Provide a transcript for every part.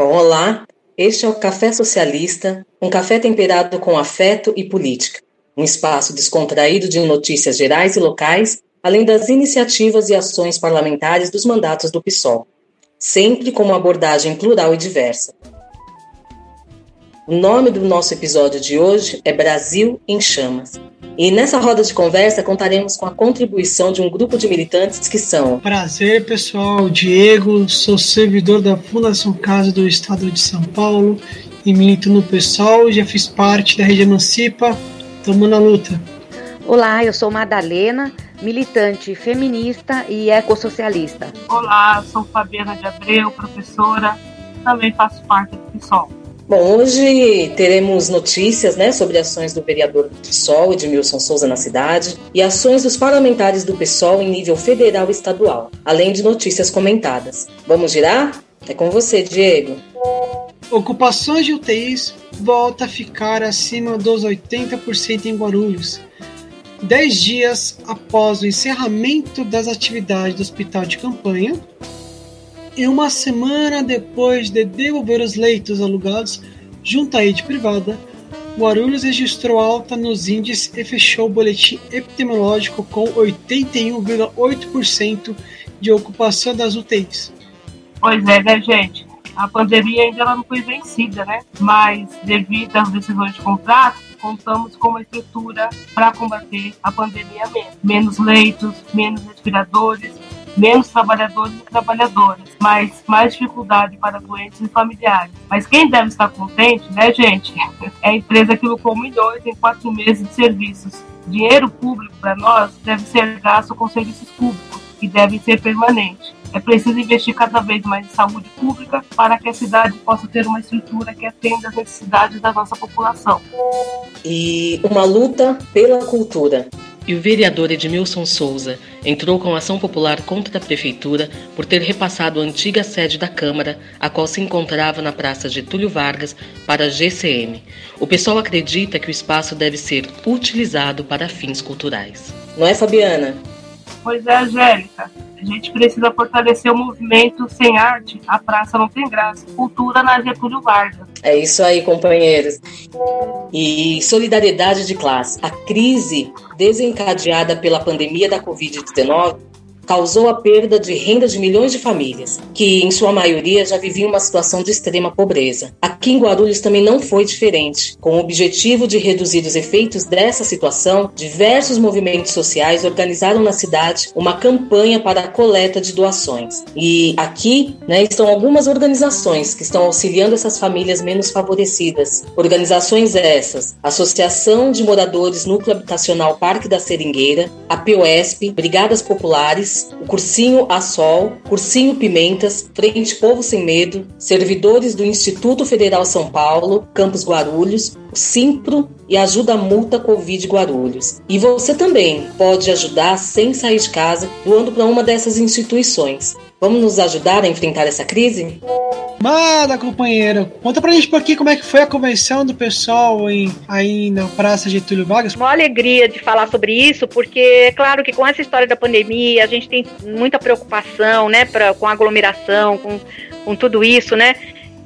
Bom, olá, este é o Café Socialista, um café temperado com afeto e política. Um espaço descontraído de notícias gerais e locais, além das iniciativas e ações parlamentares dos mandatos do PSOL, sempre com uma abordagem plural e diversa. O nome do nosso episódio de hoje é Brasil em Chamas. E nessa roda de conversa contaremos com a contribuição de um grupo de militantes que são. Prazer, pessoal. Diego, sou servidor da Fundação Casa do Estado de São Paulo e milito no PSOL. Já fiz parte da Rede Emancipa. Tamo na luta. Olá, eu sou Madalena, militante feminista e ecossocialista. Olá, sou Fabiana de Abreu, professora, também faço parte do PSOL. Bom, hoje teremos notícias né, sobre ações do vereador do PSOL, Edmilson Souza, na cidade, e ações dos parlamentares do PSOL em nível federal e estadual, além de notícias comentadas. Vamos girar? É com você, Diego. Ocupações de UTIs volta a ficar acima dos 80% em Guarulhos. Dez dias após o encerramento das atividades do hospital de campanha, e uma semana depois de devolver os leitos alugados junto à rede privada, Guarulhos registrou alta nos índices e fechou o boletim epidemiológico com 81,8% de ocupação das UTIs. Pois é, né, gente? A pandemia ainda não foi vencida, né? Mas, devido às decisões de contrato, contamos com uma estrutura para combater a pandemia mesmo. Menos leitos, menos respiradores, menos trabalhadores e trabalhadoras, mas mais dificuldade para doentes e familiares. Mas quem deve estar contente, né, gente? É a empresa que lucrou milhões em quatro meses de serviços. Dinheiro público para nós deve ser gasto com serviços públicos que devem ser permanentes. É preciso investir cada vez mais em saúde pública para que a cidade possa ter uma estrutura que atenda às necessidades da nossa população. E uma luta pela cultura e o vereador Edmilson Souza entrou com ação popular contra a prefeitura por ter repassado a antiga sede da Câmara, a qual se encontrava na Praça Getúlio Vargas, para a GCM. O pessoal acredita que o espaço deve ser utilizado para fins culturais. Não é, Fabiana? Pois é, Angélica. A gente precisa fortalecer o movimento sem arte, a praça não tem graça. Cultura na Getúlio Vargas. É isso aí, companheiros. E solidariedade de classe. A crise desencadeada pela pandemia da Covid-19 causou a perda de renda de milhões de famílias, que em sua maioria já viviam uma situação de extrema pobreza. Aqui em Guarulhos também não foi diferente. Com o objetivo de reduzir os efeitos dessa situação, diversos movimentos sociais organizaram na cidade uma campanha para a coleta de doações. E aqui né, estão algumas organizações que estão auxiliando essas famílias menos favorecidas. Organizações essas: Associação de Moradores Núcleo Habitacional Parque da Seringueira, a POSP, Brigadas Populares, o Cursinho A Sol, Cursinho Pimentas, Frente Povo Sem Medo, servidores do Instituto Federal São Paulo, Campus Guarulhos, o Simpro e Ajuda Multa Covid Guarulhos. E você também pode ajudar sem sair de casa, doando para uma dessas instituições. Vamos nos ajudar a enfrentar essa crise? Manda, companheiro. Conta pra gente por aqui como é que foi a convenção do pessoal em, aí na Praça Getúlio Vargas. Uma alegria de falar sobre isso, porque é claro que com essa história da pandemia, a gente tem muita preocupação, né, pra, com aglomeração, com, com tudo isso, né?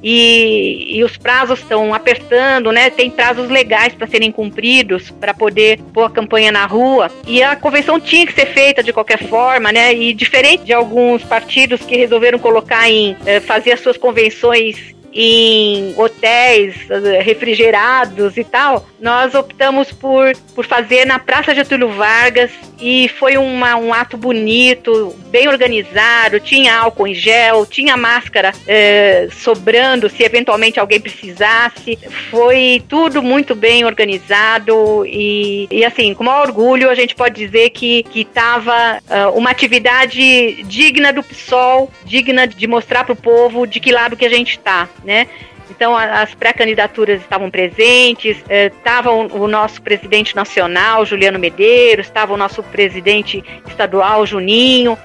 E, e os prazos estão apertando, né? Tem prazos legais para serem cumpridos para poder pôr a campanha na rua. E a convenção tinha que ser feita de qualquer forma, né? E diferente de alguns partidos que resolveram colocar em eh, fazer as suas convenções em hotéis refrigerados e tal, nós optamos por, por fazer na Praça Getúlio Vargas e foi uma, um ato bonito, bem organizado, tinha álcool em gel, tinha máscara eh, sobrando se eventualmente alguém precisasse, foi tudo muito bem organizado e, e assim, com maior orgulho a gente pode dizer que estava uh, eh, uma atividade digna do PSOL, digna de mostrar para o povo de que lado que a gente está né? Então as pré-candidaturas estavam presentes, estava o, o nosso presidente nacional, Juliano Medeiros, estava o nosso presidente estadual, Juninho.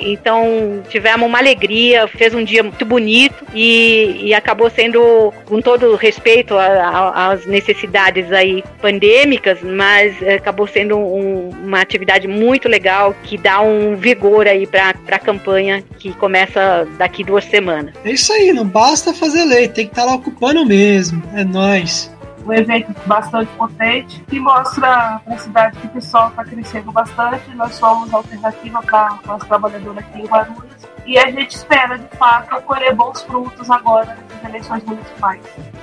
então tivemos uma alegria, fez um dia muito bonito e, acabou sendo, com todo respeito às necessidades aí pandêmicas, mas acabou sendo um, uma atividade muito legal que dá um vigor aí para a campanha que começa daqui duas semanas. É isso aí, não basta fazer lei, tem que estar tá lá ocupando mesmo. É nós um evento bastante potente que mostra a cidade que o pessoal está crescendo bastante. Nós somos alternativa para os trabalhadores aqui em Guarulhos e a gente espera, de fato, colher bons frutos agora nas eleições municipais.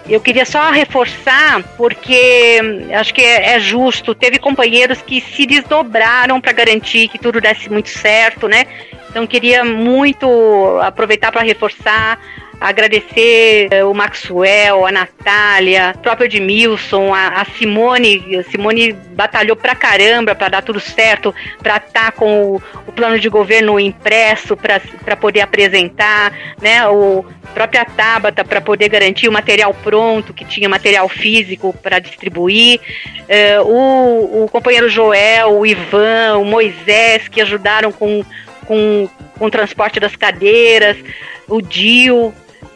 Eu queria só reforçar, porque acho que é, é justo, teve companheiros que se desdobraram para garantir que tudo desse muito certo, né? Então queria muito aproveitar para reforçar agradecer eh, o Maxwell, a Natália, o próprio Edmilson, a, a Simone. A Simone batalhou pra caramba para dar tudo certo, para estar tá com o, o, plano de governo impresso para poder apresentar, né? O própria Tabata para poder garantir o material pronto, que tinha material físico para distribuir. Uh, o, o companheiro Joel, o Ivan, o Moisés, que ajudaram com, com, com o transporte das cadeiras, o Dio,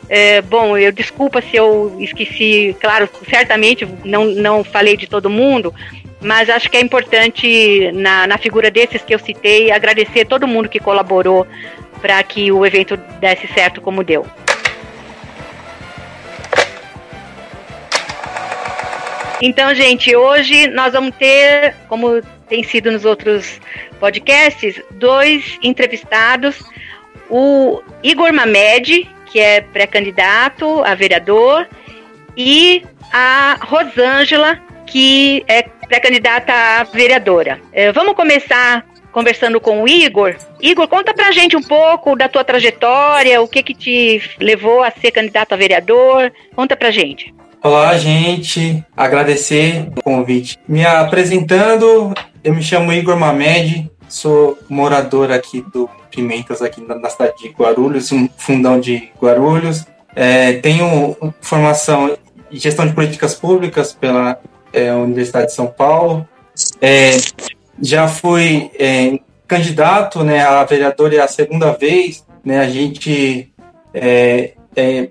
é, bom, eu desculpa se eu esqueci, claro, certamente não, não falei de todo mundo, mas acho que é importante, na, na figura desses que eu citei, agradecer todo mundo que colaborou para que o evento desse certo como deu. Então, gente, hoje nós vamos ter, como tem sido nos outros podcasts, dois entrevistados. O Igor Mamed, que é pré-candidato a vereador, e a Rosângela, que é pré-candidata a vereadora. É, vamos começar conversando com o Igor. Igor, conta pra gente um pouco da tua trajetória, o que que te levou a ser candidato a vereador. Conta pra gente. Olá, gente. Agradecer o convite. Me apresentando, eu me chamo Igor Mamed, sou morador aqui do Pimentas, aqui na, cidade de Guarulhos, um fundão de Guarulhos. É, tenho formação em gestão de políticas públicas pela é, Universidade de São Paulo. É, já fui é, candidato né, a vereador é a segunda vez. Né, a gente, é, é,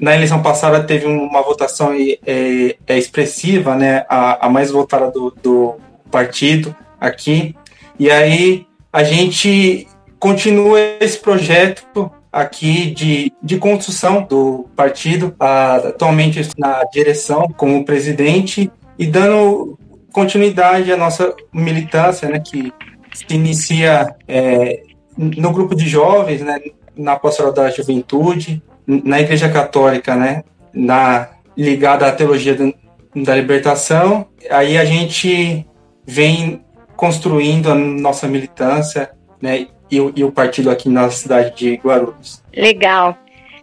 na eleição passada, teve uma votação é, expressiva, né, a, a mais votada do, do partido aqui. E aí a gente continua esse projeto aqui de, de construção do partido, atualmente na direção como presidente e dando continuidade à nossa militância, né, que se inicia é, no grupo de jovens, né, na pastoral da juventude, na Igreja Católica, né, na ligada à teologia da libertação. Aí a gente vem construindo a nossa militância, né, e o, e o partido aqui na cidade de Guarulhos. Legal.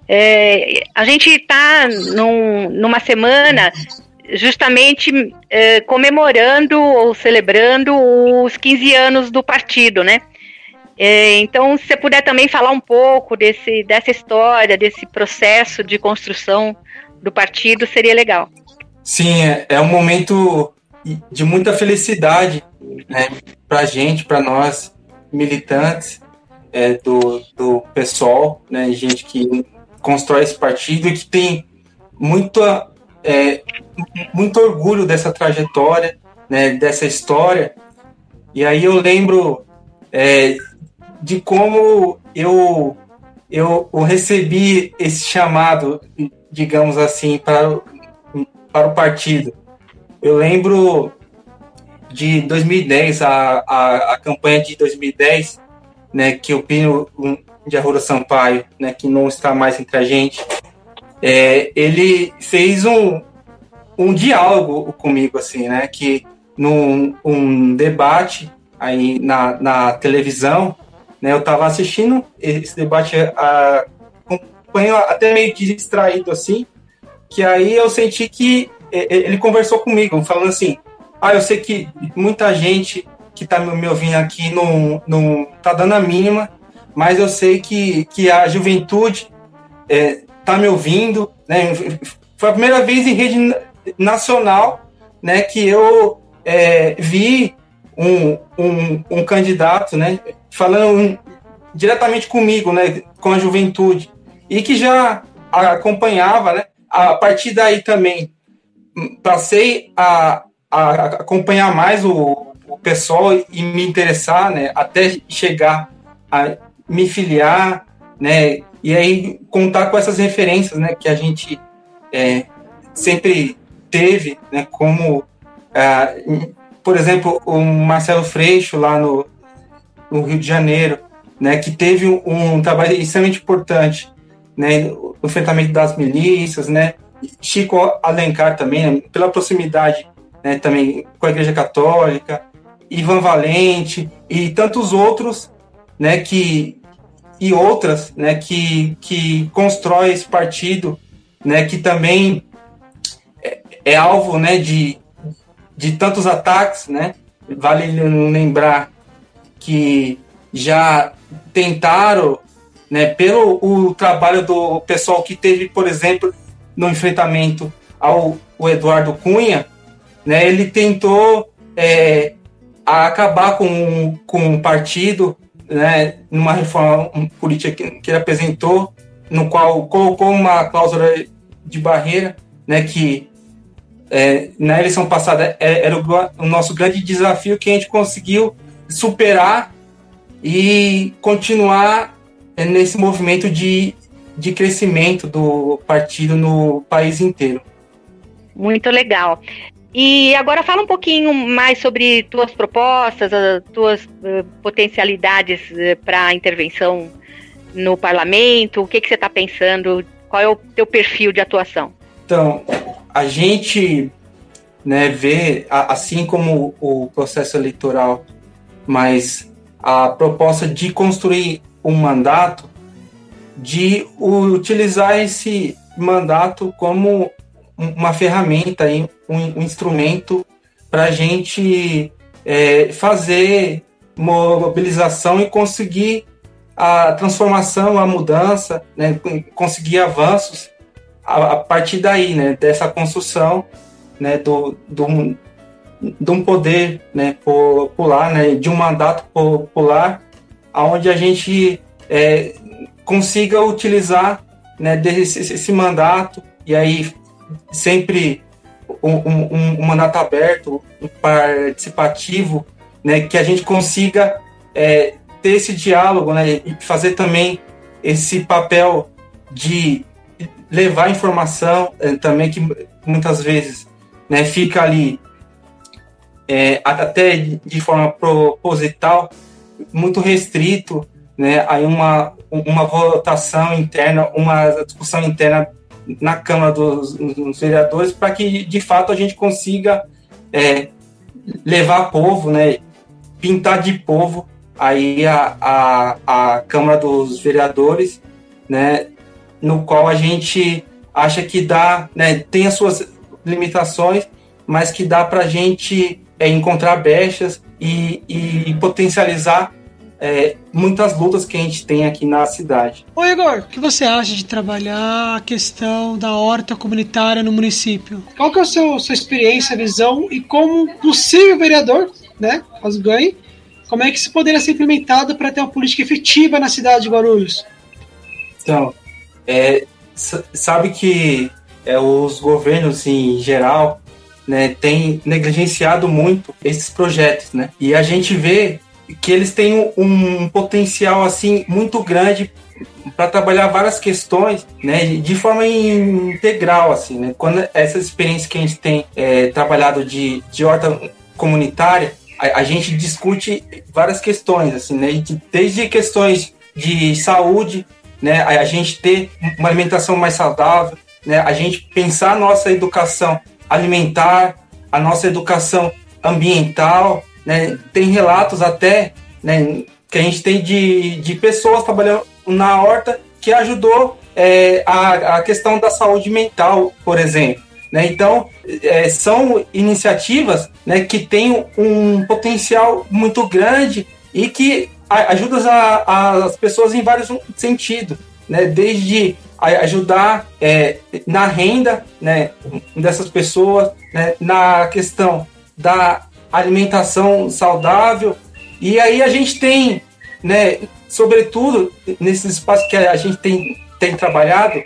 É, a gente está num, numa semana justamente é, comemorando ou celebrando os 15 anos do partido, né? É, então, se você puder também falar um pouco desse, dessa história, desse processo de construção do partido, seria legal. Sim, é, é um momento de muita felicidade né, para a gente, para nós, militantes é, do, do PSOL, né, gente que constrói esse partido e que tem muito, é, muito orgulho dessa trajetória, né, dessa história. E aí eu lembro é, de como eu, eu, eu recebi esse chamado, digamos assim, para, para o partido. Eu lembro de 2010, a, a, a campanha de 2010, né, que o Pino de Arruda Sampaio, né, que não está mais entre a gente, é, ele fez um, um diálogo comigo, assim, né, que num um debate aí na, na televisão, né, eu estava assistindo esse debate, a, acompanho até meio distraído, assim, que aí eu senti que ele conversou comigo, falando assim, ah, eu sei que muita gente que está me ouvindo aqui não, não tá dando a mínima, mas eu sei que, que a juventude é, tá me ouvindo, né? Foi a primeira vez em rede nacional, né, que eu é, vi um, um, um, candidato, né, falando diretamente comigo, né, com a juventude, e que já acompanhava, né, a partir daí também passei a, a acompanhar mais o, o pessoal e me interessar, né, até chegar a me filiar, né, e aí contar com essas referências, né, que a gente é, sempre teve, né, como, ah, por exemplo, o Marcelo Freixo lá no, no Rio de Janeiro, né, que teve um, um trabalho extremamente importante, né, no enfrentamento das milícias, né, Chico Alencar também, né, pela proximidade, né, também com a Igreja Católica, Ivan Valente e tantos outros, né, que e outras, né, que que constrói esse partido, né, que também é, é alvo, né, de de tantos ataques, né? Vale lembrar que já tentaram, né, pelo o trabalho do pessoal que teve, por exemplo, no enfrentamento ao Eduardo Cunha, né, ele tentou é, acabar com, com o partido, né, numa reforma política que, que ele apresentou, no qual colocou uma cláusula de barreira, né, que é, na eleição passada é, era o, o, nosso grande desafio que a gente conseguiu superar e continuar é, nesse movimento de, de crescimento do partido no país inteiro. Muito legal. E agora fala um pouquinho mais sobre tuas propostas, as tuas uh, potencialidades uh, para intervenção no parlamento, o que, que você está pensando, qual é o teu perfil de atuação? Então, a gente né, vê, assim como o processo eleitoral, mas a proposta de construir um mandato, de utilizar esse mandato como uma ferramenta, um, instrumento para a gente é, fazer mobilização e conseguir a transformação, a mudança, né, conseguir avanços a, a partir daí, né, dessa construção, né, do, do, de um poder, né, popular, né, de um mandato popular, aonde a gente é, consiga utilizar, né, desse esse mandato e aí sempre um, um, um mandato aberto, participativo, né, que a gente consiga é, ter esse diálogo, né, e fazer também esse papel de levar informação é, também que muitas vezes né, fica ali é, até de forma proposital muito restrito, né, aí uma, uma votação interna, uma discussão interna na Câmara dos, dos Vereadores para que de fato a gente consiga é, levar povo, né, pintar de povo aí a, a, a Câmara dos Vereadores, né, no qual a gente acha que dá, né, tem as suas limitações, mas que dá para a gente é, encontrar brechas e, e potencializar é, muitas lutas que a gente tem aqui na cidade. Ô Igor, o que você acha de trabalhar a questão da horta comunitária no município? Qual que é a sua, sua experiência, visão e como possível vereador, né, caso ganhe, como é que isso poderia ser implementado para ter uma política efetiva na cidade de Guarulhos? Então, é, sabe que é, os governos em geral né, têm negligenciado muito esses projetos, né? E a gente vê que eles têm um, potencial assim muito grande para trabalhar várias questões, né, de forma integral, assim, né? Quando essa experiência que a gente tem é, trabalhado de, de horta comunitária, a, a, gente discute várias questões, assim, né? Desde questões de saúde, né? A, a gente ter uma alimentação mais saudável, né? A gente pensar a nossa educação alimentar, a nossa educação ambiental, né? Tem relatos até, né? Que a gente tem de, de pessoas trabalhando na horta que ajudou é, a, a questão da saúde mental, por exemplo. Né? Então, é, são iniciativas né, que têm um potencial muito grande e que ajudam as pessoas em vários sentidos, né? desde ajudar é, na renda né, dessas pessoas, né, na questão da alimentação saudável. E aí a gente tem, né, sobretudo nesses espaços que a gente tem, tem trabalhado,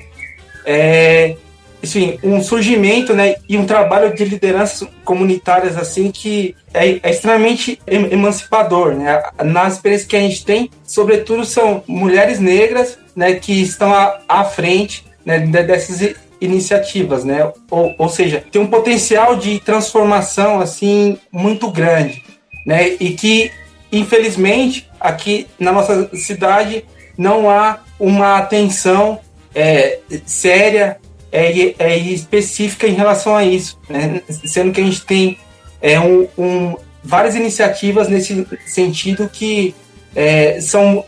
é, enfim, um surgimento né, e um trabalho de lideranças comunitárias assim que é, é, extremamente emancipador. Né? Nas experiências que a gente tem, sobretudo são mulheres negras né, que estão à, à frente né, dessas iniciativas, né? Ou, ou seja, tem um potencial de transformação assim muito grande, né? E que infelizmente aqui na nossa cidade não há uma atenção é, séria é, é, específica em relação a isso, né? sendo que a gente tem é, um, um, várias iniciativas nesse sentido que é, são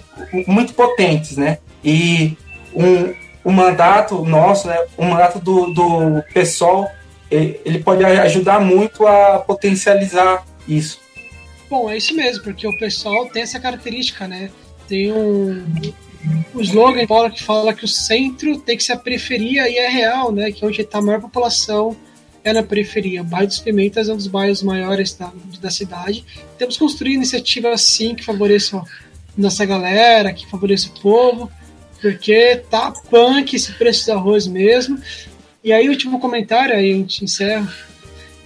muito potentes, né? E um, o mandato nosso, né, o mandato do, do PSOL, ele pode ajudar muito a potencializar isso. Bom, é isso mesmo, porque o pessoal tem essa característica, né? Tem um, o slogan que fala que o centro tem que ser a periferia e é real, né? Que é onde está a maior população é na periferia. O bairro dos Pimentas é um dos bairros maiores da, da cidade. Temos que construir iniciativas assim que favoreçam nossa galera, que favoreçam o povo, porque tá punk esse preço de arroz mesmo. E aí, último comentário, aí a gente encerra.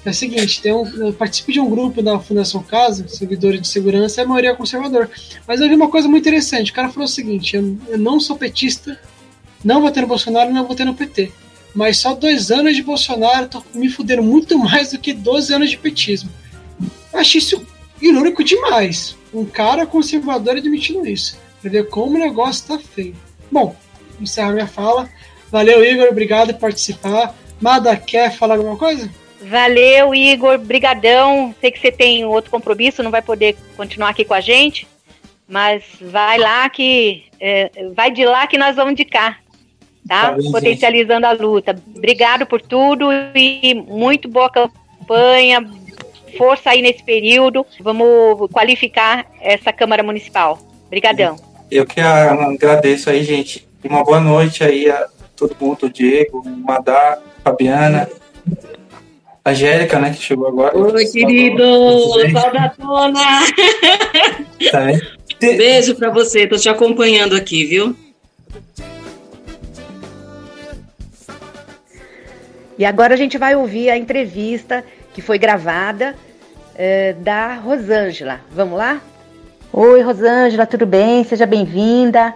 É o seguinte, tem um, eu participo de um grupo da Fundação Casa, servidores de segurança, é a maioria conservador. Mas eu vi uma coisa muito interessante. O cara falou o seguinte: eu, eu não sou petista, não vou ter no Bolsonaro, não vou ter no PT. Mas só dois anos de Bolsonaro tô me fudendo muito mais do que 12 anos de petismo. Eu achei isso irônico demais. Um cara conservador admitindo isso. Pra ver como o negócio tá feio. Bom, encerro minha fala. Valeu, Igor. Obrigado por participar. Mada, quer falar alguma coisa? Valeu, Igor. Brigadão. Sei que você tem outro compromisso, não vai poder continuar aqui com a gente. Mas vai lá que. É, vai de lá que nós vamos de cá. Tá? tá Potencializando gente. a luta. Obrigado por tudo e muito boa campanha. Força aí nesse período. Vamos qualificar essa Câmara Municipal. Obrigadão. Eu que agradeço aí, gente. Uma boa noite aí a todo mundo, Diego, Madá, Fabiana, Angélica, né, que chegou agora. Oi, querido! Saudatona! Tá Beijo pra você, tô te acompanhando aqui, viu? E agora a gente vai ouvir a entrevista que foi gravada é, da Rosângela. Vamos lá? Oi, Rosângela, tudo bem? Seja bem-vinda.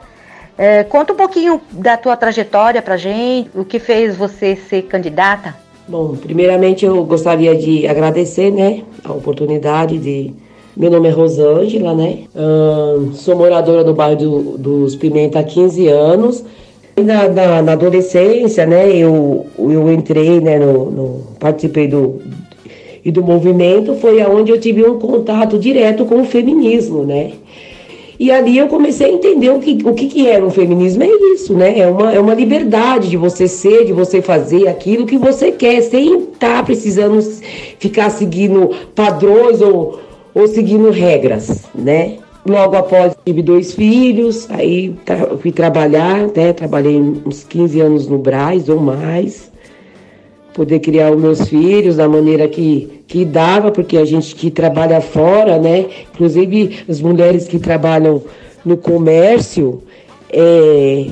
É, conta um pouquinho da tua trajetória pra gente, o que fez você ser candidata. Bom, primeiramente eu gostaria de agradecer, né, a oportunidade de... Meu nome é Rosângela, né, uh, sou moradora do bairro do, dos Pimenta há 15 anos. Na, na, na, adolescência, né, eu, eu entrei, né, no, no participei do, e do movimento foi aonde eu tive um contato direto com o feminismo, né? E ali eu comecei a entender o que, o que, era o feminismo. É isso, né? É uma, é uma liberdade de você ser, de você fazer aquilo que você quer, sem estar tá precisando ficar seguindo padrões ou, ou seguindo regras, né? Logo após tive dois filhos, aí tra fui trabalhar, né? Trabalhei uns 15 anos no Braz ou mais poder criar os meus filhos da maneira que, que dava, porque a gente que trabalha fora, né? Inclusive as mulheres que trabalham no comércio, é,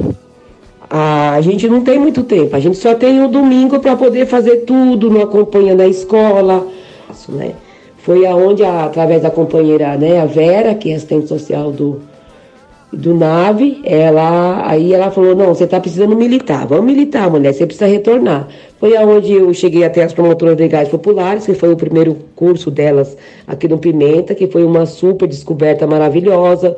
a gente não tem muito tempo, a gente só tem o domingo para poder fazer tudo, não acompanha na escola, isso, né? Foi aonde, através da companheira, né, a Vera, que é assistente social do, do nave, ela aí ela falou: "Não, você está precisando militar. Vamos militar, mulher, você precisa retornar". Foi aonde eu cheguei até as promotoras legais populares, que foi o primeiro curso delas aqui no Pimenta, que foi uma super descoberta maravilhosa.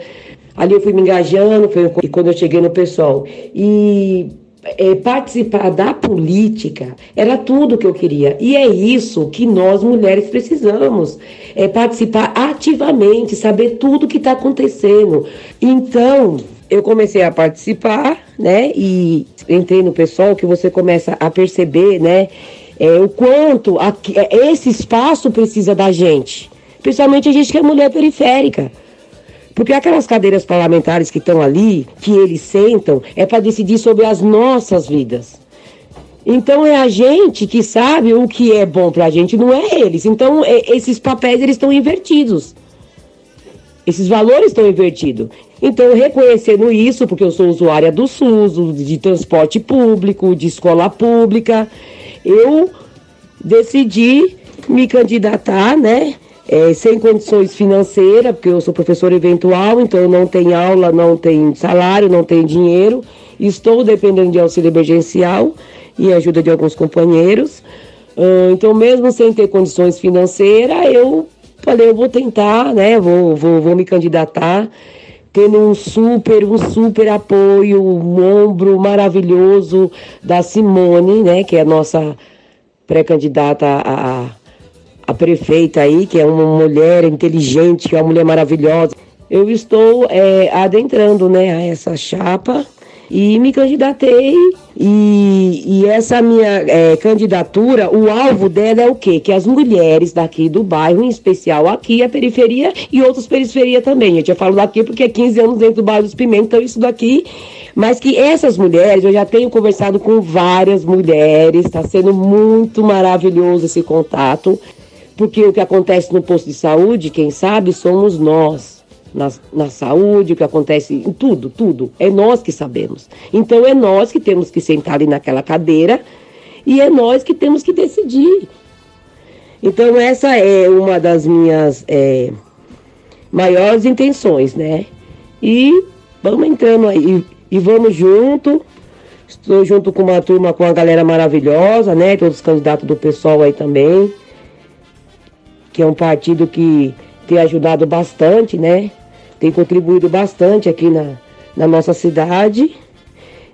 Ali eu fui me engajando, foi quando eu cheguei no pessoal. E é, participar da política era tudo que eu queria. E é isso que nós mulheres precisamos: é participar ativamente, saber tudo que está acontecendo. Então, eu comecei a participar, né? E entrei no pessoal que você começa a perceber, né? É, o quanto aqui, é, esse espaço precisa da gente. Principalmente a gente que é mulher periférica Porque aquelas cadeiras parlamentares que estão ali, que eles sentam, é para decidir sobre as nossas vidas. Então é a gente que sabe o que é bom para a gente, não é eles. Então é, esses papéis eles estão invertidos. Esses valores estão invertidos. Então, reconhecendo isso, porque eu sou usuária do SUS, de transporte público, de escola pública, eu decidi me candidatar, né? É, sem condições financeiras, porque eu sou professora eventual, então não tenho aula, não tenho salário, não tenho dinheiro, estou dependendo de auxílio emergencial e ajuda de alguns companheiros. Uh, então, mesmo sem ter condições financeiras, eu falei, eu vou tentar, né? Vou, vou, vou me candidatar tendo um super, um super apoio, um ombro maravilhoso da Simone, né, que é a nossa pré-candidata a, a prefeita aí, que é uma mulher inteligente, que é uma mulher maravilhosa. Eu estou é, adentrando, né, a essa chapa e me candidatei e, e essa minha é, candidatura, o alvo dela é o quê? Que as mulheres daqui do bairro, em especial aqui, a periferia e outras periferias também. Eu já falo daqui porque é 15 anos dentro do bairro dos Pimentos, então isso daqui mas que essas mulheres, eu já tenho conversado com várias mulheres, está sendo muito maravilhoso esse contato, porque o que acontece no posto de saúde, quem sabe, somos nós na, na saúde, o que acontece em tudo, tudo. É nós que sabemos. Então é nós que temos que sentar ali naquela cadeira e é nós que temos que decidir. Então essa é uma das minhas é, maiores intenções, né? E vamos entrando aí e vamos junto. Estou junto com uma turma, com uma galera maravilhosa, né? Todos os candidatos do pessoal aí também. Que é um partido que tem ajudado bastante, né? tem contribuído bastante aqui na, na nossa cidade.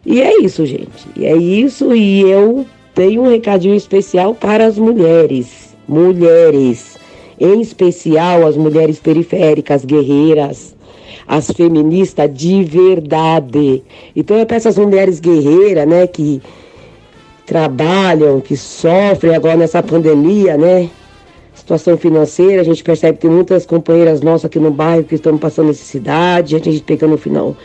E é isso, gente. E é isso. E eu tenho um recadinho especial para as mulheres. Mulheres. Em especial as mulheres periféricas, guerreiras. As feministas de verdade. Então é para essas mulheres guerreiras, né, que trabalham, que sofrem agora nessa pandemia, né? Situação financeira, a gente percebe que tem muitas companheiras nossas aqui no bairro que estão passando necessidade, tem gente pegando no final.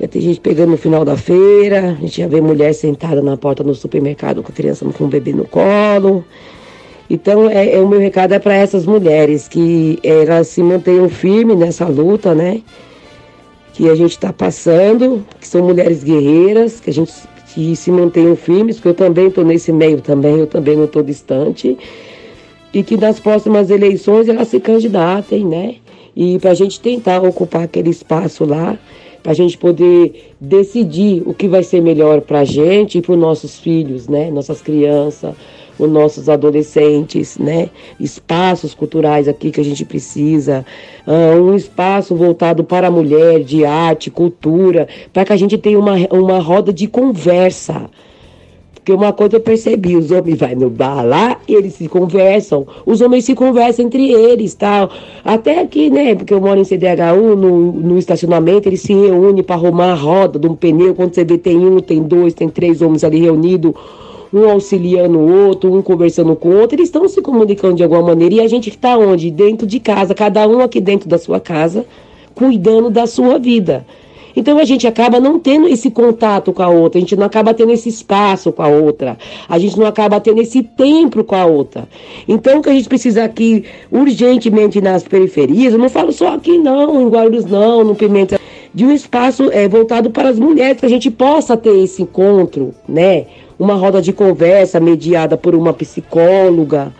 Já tem gente pegando no final da feira, a gente já vê mulher sentada na porta do supermercado com a criança com o bebê no colo. Então, é, é o meu recado é para essas mulheres que elas se mantenham firmes nessa luta, né? Que a gente está passando, que são mulheres guerreiras, que a gente que se mantenham firmes, porque eu também estou nesse meio também, eu também não estou distante e que nas próximas eleições elas se candidatem, né? E para a gente tentar ocupar aquele espaço lá, para a gente poder decidir o que vai ser melhor para a gente e para os nossos filhos, né? Nossas crianças, os nossos adolescentes, né? Espaços culturais aqui que a gente precisa, uh, um espaço voltado para a mulher, de arte, cultura, para que a gente tenha uma, uma roda de conversa porque uma coisa eu percebi, os homens vão no bar lá, eles se conversam, os homens se conversam entre eles, tal. Até aqui, né, porque eu moro em CDHU, no, no estacionamento, eles se reúnem para arrumar a roda de um pneu, quando você vê tem um, tem dois, tem três homens ali reunidos, um auxiliando o outro, um conversando com o outro, eles estão se comunicando de alguma maneira, e a gente está onde? Dentro de casa, cada um aqui dentro da sua casa, cuidando da sua vida. Então a gente acaba não tendo esse contato com a outra, a gente não acaba tendo esse espaço com a outra, a gente não acaba tendo esse tempo com a outra. Então o que a gente precisa aqui urgentemente nas periferias, eu não falo só aqui não, em Guarulhos não, no Pimenta, de um espaço é, voltado para as mulheres, que a gente possa ter esse encontro, né? Uma roda de conversa mediada por uma psicóloga,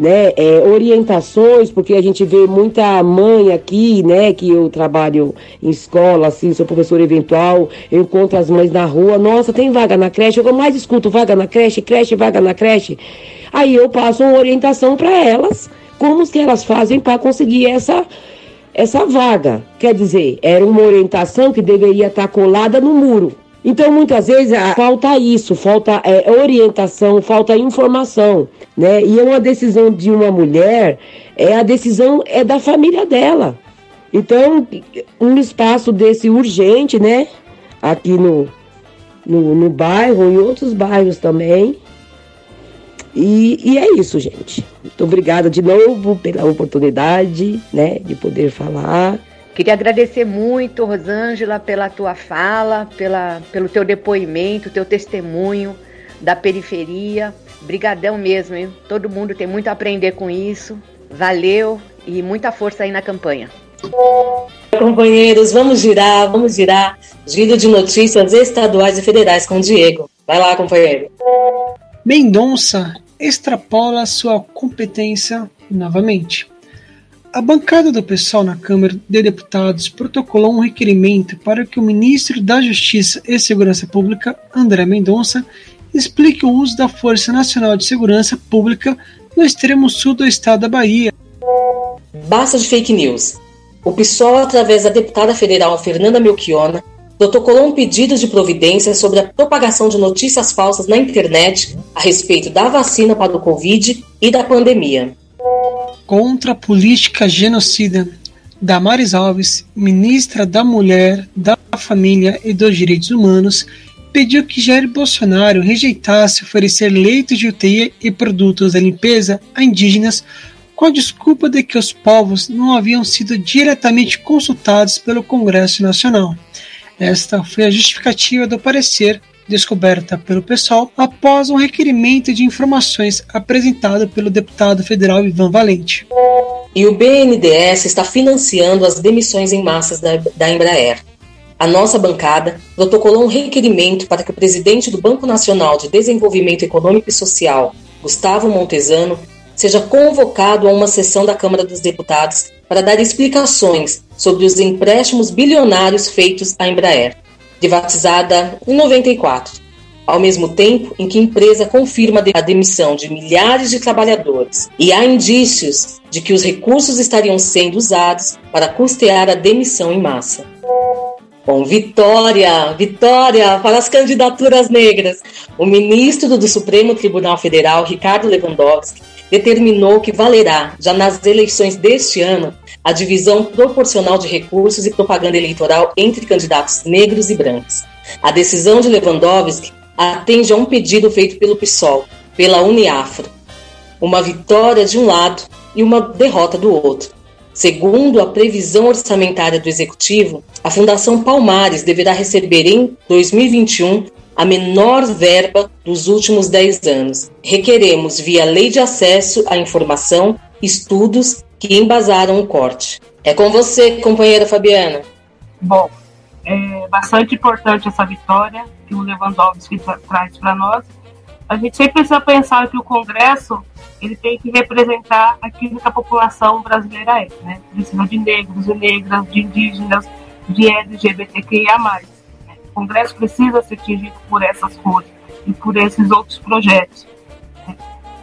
né, é, orientações, porque a gente vê muita mãe aqui, né, que eu trabalho em escola, assim, sou professora eventual, eu encontro as mães na rua, nossa, tem vaga na creche, eu mais escuto vaga na creche, creche, vaga na creche. Aí eu passo uma orientação para elas, como que elas fazem para conseguir essa essa vaga. Quer dizer, era uma orientação que deveria estar colada no muro. Então, muitas vezes, falta isso, falta é, orientação, falta informação, né? E é uma decisão de uma mulher, é a decisão é da família dela. Então, um espaço desse urgente, né? Aqui no, no, no bairro, em outros bairros também. E, e é isso, gente. Muito obrigada de novo pela oportunidade, né? De poder falar Queria agradecer muito, Rosângela, pela tua fala, pela, pelo teu depoimento, teu testemunho da periferia. Brigadão mesmo, hein? Todo mundo tem muito a aprender com isso. Valeu e muita força aí na campanha. Companheiros, vamos girar, vamos girar. Giro de notícias estaduais e federais com o Diego. Vai lá, companheiro. Mendonça extrapola sua competência novamente. A bancada do PSOL na Câmara de Deputados protocolou um requerimento para que o ministro da Justiça e Segurança Pública, André Mendonça, explique o uso da Força Nacional de Segurança Pública no extremo sul do estado da Bahia. Basta de fake news. O PSOL, através da deputada federal Fernanda Melchiona, protocolou um pedido de providência sobre a propagação de notícias falsas na internet a respeito da vacina para o Covid e da pandemia contra a política genocida. Damares Alves, ministra da Mulher, da Família e dos Direitos Humanos, pediu que Jair Bolsonaro rejeitasse oferecer leitos de UTI e produtos da limpeza a indígenas com a desculpa de que os povos não haviam sido diretamente consultados pelo Congresso Nacional. Esta foi a justificativa do parecer descoberta pelo PSOL após um requerimento de informações apresentado pelo deputado federal Ivan Valente. E o BNDES está financiando as demissões em massas da, da Embraer. A nossa bancada protocolou um requerimento para que o presidente do Banco Nacional de Desenvolvimento Econômico e Social, Gustavo Montesano, seja convocado a uma sessão da Câmara dos Deputados para dar explicações sobre os empréstimos bilionários feitos à Embraer privatizada em 94, ao mesmo tempo em que a empresa confirma a demissão de milhares de trabalhadores e há indícios de que os recursos estariam sendo usados para custear a demissão em massa. Bom, vitória, vitória para as candidaturas negras. O ministro do Supremo Tribunal Federal, Ricardo Lewandowski, determinou que valerá, já nas eleições deste ano, a divisão proporcional de recursos e propaganda eleitoral entre candidatos negros e brancos. A decisão de Lewandowski atende a um pedido feito pelo PSOL, pela Uniafro. Uma vitória de um lado e uma derrota do outro. Segundo a previsão orçamentária do Executivo, a Fundação Palmares deverá receber em 2021 a menor verba dos últimos 10 anos. Requeremos, via Lei de Acesso à Informação, estudos que embasaram o corte. É com você, companheira Fabiana. Bom, é bastante importante essa vitória que o Lewandowski tra traz para nós. A gente sempre precisa pensar que o Congresso ele tem que representar aquilo que a população brasileira é, né? Precisa de negros e negras, de indígenas, de LGBTQIA+. Congresso precisa ser atingido por essas cores e por esses outros projetos.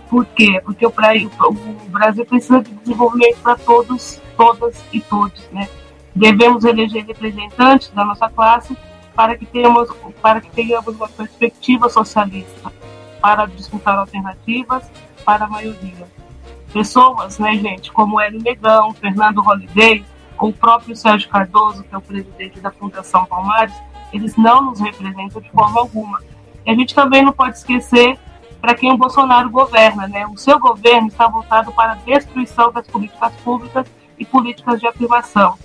Por quê? Porque o Brasil precisa de desenvolvimento para todos, todas e todos, né? Devemos eleger representantes da nossa classe para que tenhamos, para que tenhamos uma perspectiva socialista, para disputar alternativas para a maioria. Pessoas, né, gente, como Hélio Negão, Fernando Holliday, ou o próprio Sérgio Cardoso, que é o presidente da Fundação Palmares, eles não nos representam de forma alguma. E a gente também não pode esquecer para quem o Bolsonaro governa. Né? O seu governo está voltado para a destruição das políticas públicas e políticas de afirmação.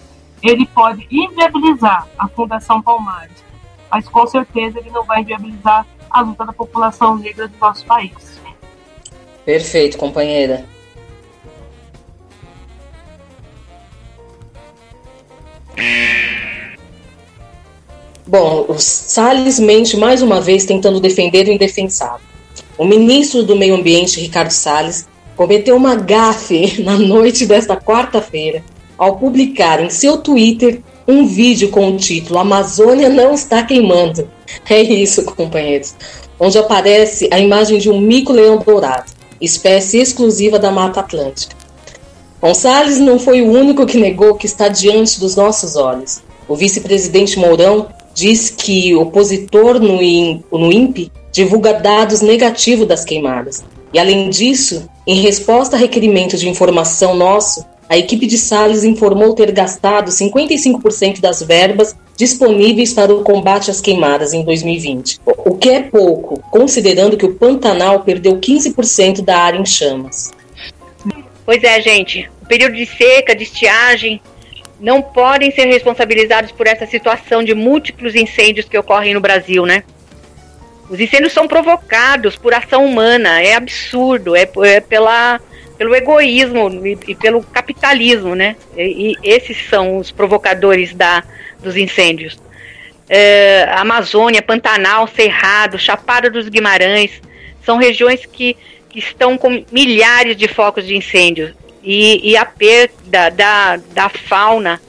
Ele pode inviabilizar a Fundação Palmares, mas com certeza ele não vai inviabilizar a luta da população negra do nosso país. Perfeito, companheira. Bom, Salles mente mais uma vez tentando defender o indefensável. O ministro do Meio Ambiente, Ricardo Salles, cometeu uma gafe na noite desta quarta-feira ao publicar em seu Twitter um vídeo com o título Amazônia não está queimando. É isso, companheiros. Onde aparece a imagem de um mico-leão dourado, espécie exclusiva da Mata Atlântica. Gonçalves não foi o único que negou que está diante dos nossos olhos. O vice-presidente Mourão diz que opositor no, INPE divulga dados negativos das queimadas. E além disso, em resposta a requerimento de informação nosso, a equipe de Salles informou ter gastado 55% das verbas disponíveis para o combate às queimadas em 2020, o que é pouco, considerando que o Pantanal perdeu 15% da área em chamas. Pois é, gente. O período de seca, de estiagem, não podem ser responsabilizados por essa situação de múltiplos incêndios que ocorrem no Brasil, né? Os incêndios são provocados por ação humana, é absurdo, é, é pela, pelo egoísmo e, e, pelo capitalismo, né? E, e, esses são os provocadores da, dos incêndios. É, Amazônia, Pantanal, Cerrado, Chapada dos Guimarães, são regiões que, que estão com milhares de focos de incêndio e, e a perda da, da fauna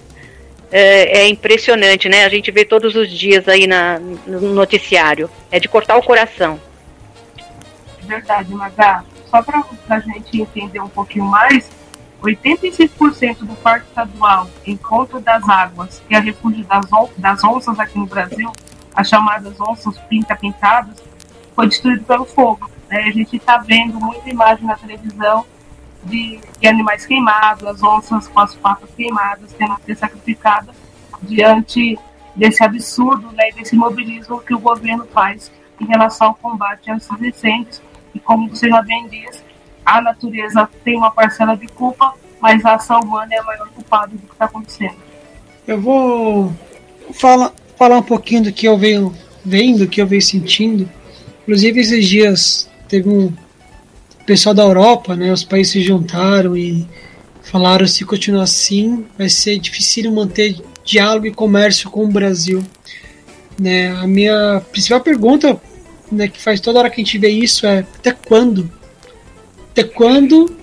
é, é, impressionante, né? A gente vê todos os dias aí na, no noticiário. É de cortar o coração. Verdade, Magá. Só para a gente entender um pouquinho mais, 86% do Parque Estadual Encontro das Águas, que é refúgio das, on das onças aqui no Brasil, as chamadas onças pinta-pintadas, foi destruído pelo fogo. Né? A gente está vendo muita imagem na televisão de, de, animais queimados, as onças com as patas queimadas, tendo que ser sacrificadas diante desse absurdo, né, desse mobilismo que o governo faz em relação ao combate a esses incêndios. E como você já bem diz, a natureza tem uma parcela de culpa, mas a ação humana é a maior culpada do que está acontecendo. Eu vou falar, falar um pouquinho do que eu venho vendo, do que eu venho sentindo. Inclusive, esses dias teve um pessoal da Europa, né, os países se juntaram e falaram se continuar assim vai ser difícil manter diálogo e comércio com o Brasil. Né, a minha principal pergunta, né, que faz toda hora que a gente vê isso é até quando? Até quando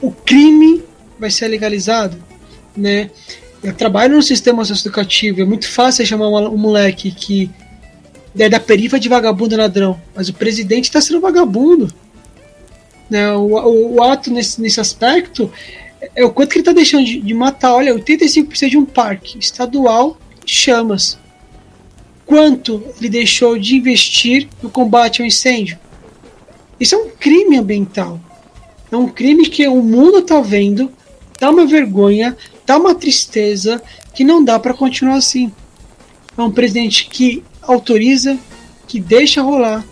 o crime vai ser legalizado? Né? Eu trabalho no sistema educativo, é muito fácil chamar um moleque que é da perifa de vagabundo ladrão, mas o presidente está sendo vagabundo. Né? O, o, o, ato nesse, nesse aspecto é o quanto que ele está deixando de, de, matar. Olha, 85% de um parque estadual de chamas. Quanto ele deixou de investir no combate ao incêndio? Isso é um crime ambiental. É um crime que o mundo está vendo, dá uma vergonha, dá uma tristeza que não dá para continuar assim. É um presidente que autoriza, que deixa rolar,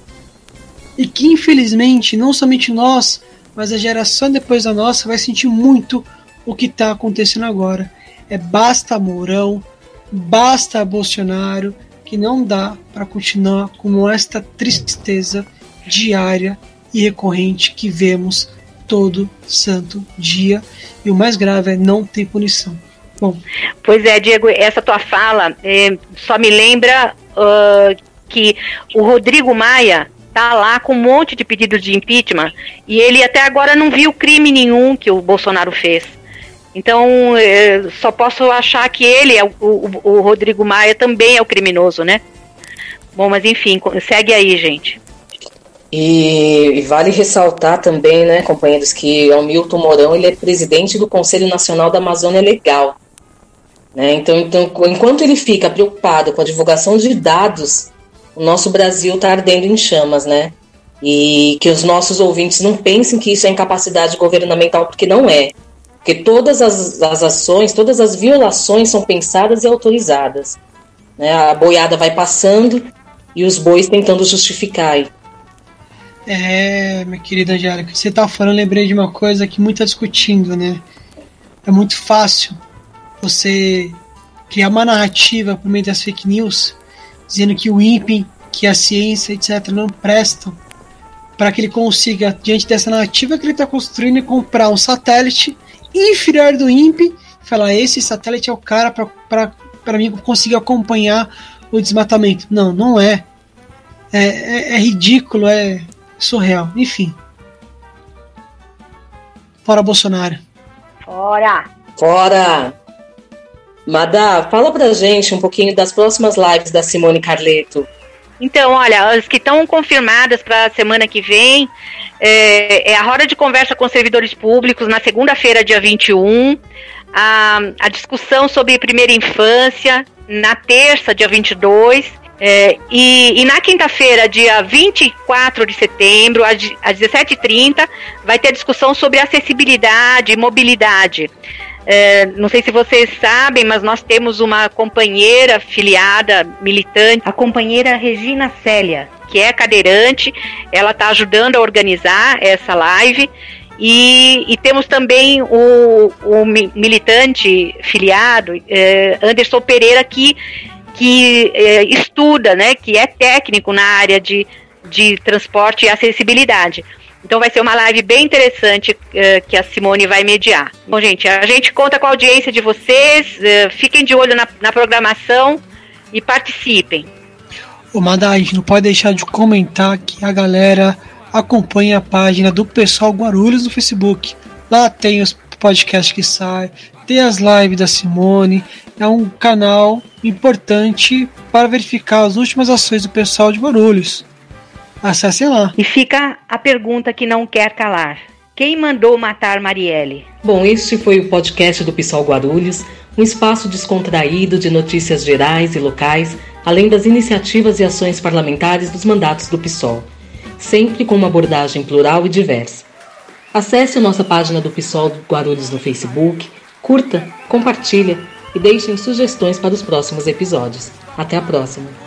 e que infelizmente não somente nós, mas a geração depois da nossa vai sentir muito o que está acontecendo agora. É basta Mourão, basta Bolsonaro, que não dá para continuar com esta tristeza diária e recorrente que vemos todo santo dia. E o mais grave é não ter punição. Bom. Pois é, Diego, essa tua fala é, só me lembra uh, que o Rodrigo Maia tá lá com um monte de pedidos de impeachment e ele até agora não viu crime nenhum que o Bolsonaro fez. Então, só posso achar que ele, é o, o, o, Rodrigo Maia, também é o criminoso, né? Bom, mas enfim, segue aí, gente. E, e vale ressaltar também, né, companheiros, que o Milton Mourão ele é presidente do Conselho Nacional da Amazônia Legal. Né? Então, então, enquanto ele fica preocupado com a divulgação de dados o nosso Brasil está ardendo em chamas, né? E que os nossos ouvintes não pensem que isso é incapacidade governamental, porque não é. Porque todas as, as ações, todas as violações são pensadas e autorizadas. Né? A boiada vai passando e os bois tentando justificar. É, minha querida Angélica, você tá falando, lembrei de uma coisa que muito tá discutindo, né? É muito fácil você criar uma narrativa por meio das fake news dizendo que o INPE, que a ciência, etc., não prestam para que ele consiga, diante dessa narrativa que ele está construindo, comprar um satélite inferior do INPE e falar: esse satélite é o cara para mim conseguir acompanhar o desmatamento. Não, não é. É, é, é ridículo, é surreal. Enfim. Fora Bolsonaro. Fora! Fora! Madá, fala pra gente um pouquinho das próximas lives da Simone Carleto. Então, olha, as que estão confirmadas para a semana que vem é, é, a roda de conversa com servidores públicos na segunda-feira, dia 21, a, a discussão sobre primeira infância na terça, dia 22, é, e, e, na quinta-feira, dia 24 de setembro, às, às 17h30, vai ter discussão sobre acessibilidade e mobilidade. É, não sei se vocês sabem, mas nós temos uma companheira filiada, militante, a companheira Regina Célia, que é cadeirante. Ela está ajudando a organizar essa live. E, e temos também o, o militante filiado, eh, Anderson Pereira, que, que eh, estuda, né, que é técnico na área de, de transporte e acessibilidade. Então vai ser uma live bem interessante eh, que a Simone vai mediar. Bom, gente, a gente conta com a audiência de vocês, fiquem de olho na, na programação e participem. O Madá, a gente não pode deixar de comentar que a galera acompanhe a página do Pessoal Guarulhos no Facebook. Lá tem os podcasts que saem, tem as lives da Simone. É um canal importante para verificar as últimas ações do pessoal de Guarulhos. Acessem lá. E fica a pergunta que não quer calar. Quem mandou matar Marielle? Bom, este foi o podcast do Pessoal Guarulhos, um espaço descontraído de notícias gerais e locais, além das iniciativas e ações parlamentares dos mandatos do PSOL sempre com uma abordagem plural e diversa. Acesse a nossa página do PSOL Guarulhos no Facebook, curta, compartilha e deixem sugestões para os próximos episódios. Até a próxima!